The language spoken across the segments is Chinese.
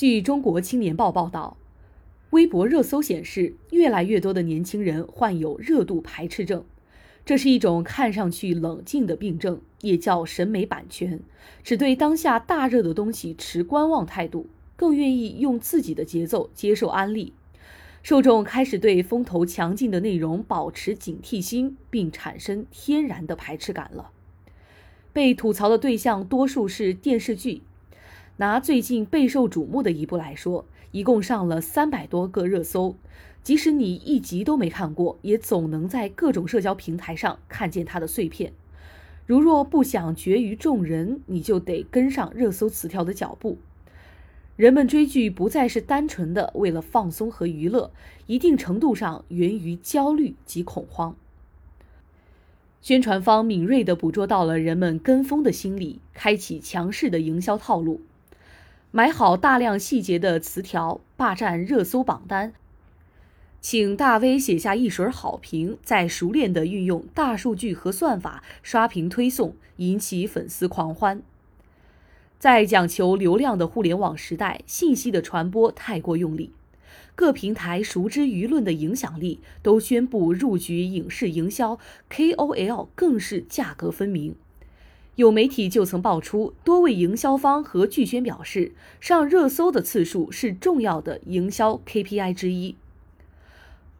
据中国青年报报道，微博热搜显示，越来越多的年轻人患有热度排斥症。这是一种看上去冷静的病症，也叫审美版权，只对当下大热的东西持观望态度，更愿意用自己的节奏接受安利。受众开始对风头强劲的内容保持警惕心，并产生天然的排斥感了。被吐槽的对象多数是电视剧。拿最近备受瞩目的一部来说，一共上了三百多个热搜，即使你一集都没看过，也总能在各种社交平台上看见它的碎片。如若不想绝于众人，你就得跟上热搜词条的脚步。人们追剧不再是单纯的为了放松和娱乐，一定程度上源于焦虑及恐慌。宣传方敏锐地捕捉到了人们跟风的心理，开启强势的营销套路。买好大量细节的词条，霸占热搜榜单，请大 V 写下一水好评，再熟练地运用大数据和算法刷屏推送，引起粉丝狂欢。在讲求流量的互联网时代，信息的传播太过用力，各平台熟知舆论的影响力，都宣布入局影视营销，KOL 更是价格分明。有媒体就曾爆出，多位营销方和剧宣表示，上热搜的次数是重要的营销 KPI 之一。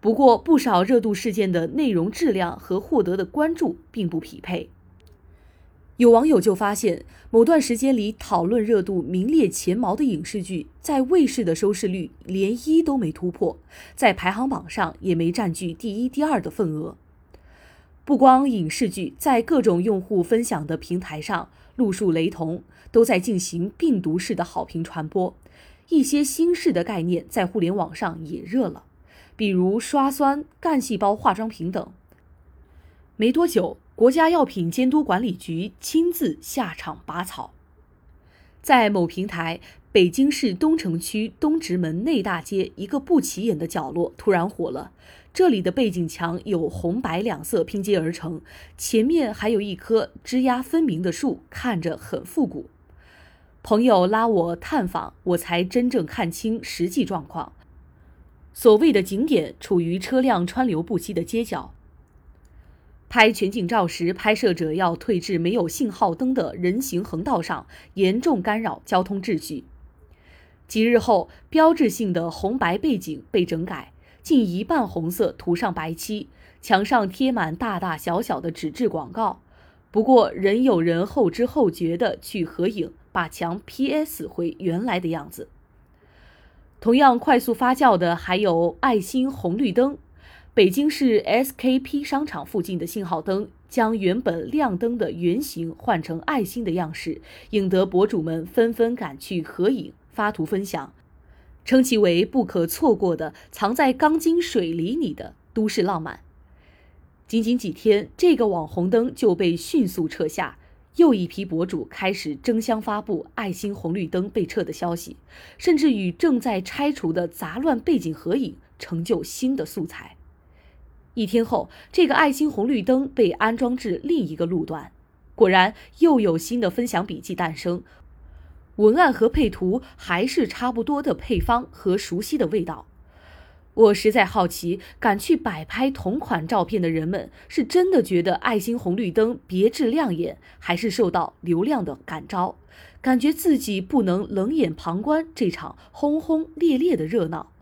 不过，不少热度事件的内容质量和获得的关注并不匹配。有网友就发现，某段时间里讨论热度名列前茅的影视剧，在卫视的收视率连一都没突破，在排行榜上也没占据第一、第二的份额。不光影视剧在各种用户分享的平台上路数雷同，都在进行病毒式的好评传播。一些新式的概念在互联网上也热了，比如刷酸、干细胞化妆品等。没多久，国家药品监督管理局亲自下场拔草。在某平台，北京市东城区东直门内大街一个不起眼的角落突然火了。这里的背景墙有红白两色拼接而成，前面还有一棵枝桠分明的树，看着很复古。朋友拉我探访，我才真正看清实际状况。所谓的景点处于车辆川流不息的街角，拍全景照时，拍摄者要退至没有信号灯的人行横道上，严重干扰交通秩序。几日后，标志性的红白背景被整改。近一半红色涂上白漆，墙上贴满大大小小的纸质广告。不过，仍有人后知后觉地去合影，把墙 PS 回原来的样子。同样快速发酵的还有爱心红绿灯。北京市 SKP 商场附近的信号灯将原本亮灯的圆形换成爱心的样式，引得博主们纷纷赶去合影、发图分享。称其为不可错过的藏在钢筋水泥里的都市浪漫。仅仅几天，这个网红灯就被迅速撤下，又一批博主开始争相发布爱心红绿灯被撤的消息，甚至与正在拆除的杂乱背景合影，成就新的素材。一天后，这个爱心红绿灯被安装至另一个路段，果然又有新的分享笔记诞生。文案和配图还是差不多的配方和熟悉的味道，我实在好奇，敢去摆拍同款照片的人们，是真的觉得爱心红绿灯别致亮眼，还是受到流量的感召，感觉自己不能冷眼旁观这场轰轰烈烈的热闹？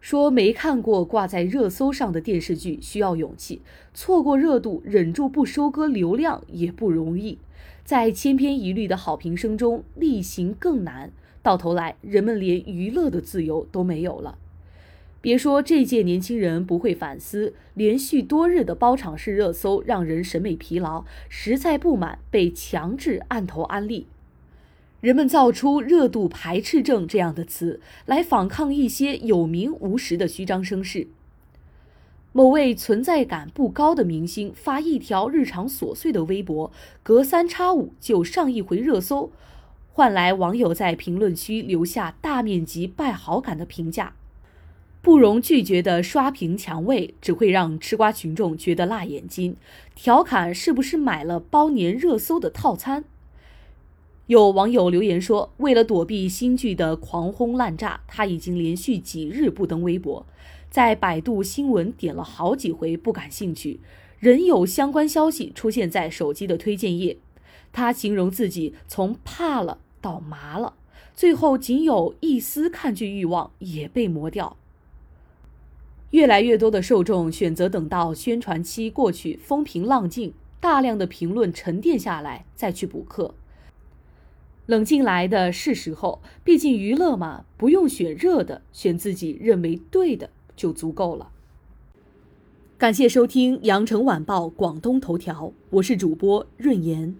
说没看过挂在热搜上的电视剧需要勇气，错过热度忍住不收割流量也不容易。在千篇一律的好评声中力行更难，到头来人们连娱乐的自由都没有了。别说这届年轻人不会反思，连续多日的包场式热搜让人审美疲劳，实在不满被强制按头安利。人们造出“热度排斥症”这样的词来反抗一些有名无实的虚张声势。某位存在感不高的明星发一条日常琐碎的微博，隔三差五就上一回热搜，换来网友在评论区留下大面积败好感的评价。不容拒绝的刷屏抢位，只会让吃瓜群众觉得辣眼睛，调侃是不是买了包年热搜的套餐。有网友留言说，为了躲避新剧的狂轰滥炸，他已经连续几日不登微博，在百度新闻点了好几回不感兴趣，仍有相关消息出现在手机的推荐页。他形容自己从怕了到麻了，最后仅有一丝看剧欲望也被磨掉。越来越多的受众选择等到宣传期过去，风平浪静，大量的评论沉淀下来再去补课。冷静来的是时候，毕竟娱乐嘛，不用选热的，选自己认为对的就足够了。感谢收听《羊城晚报广东头条》，我是主播润言。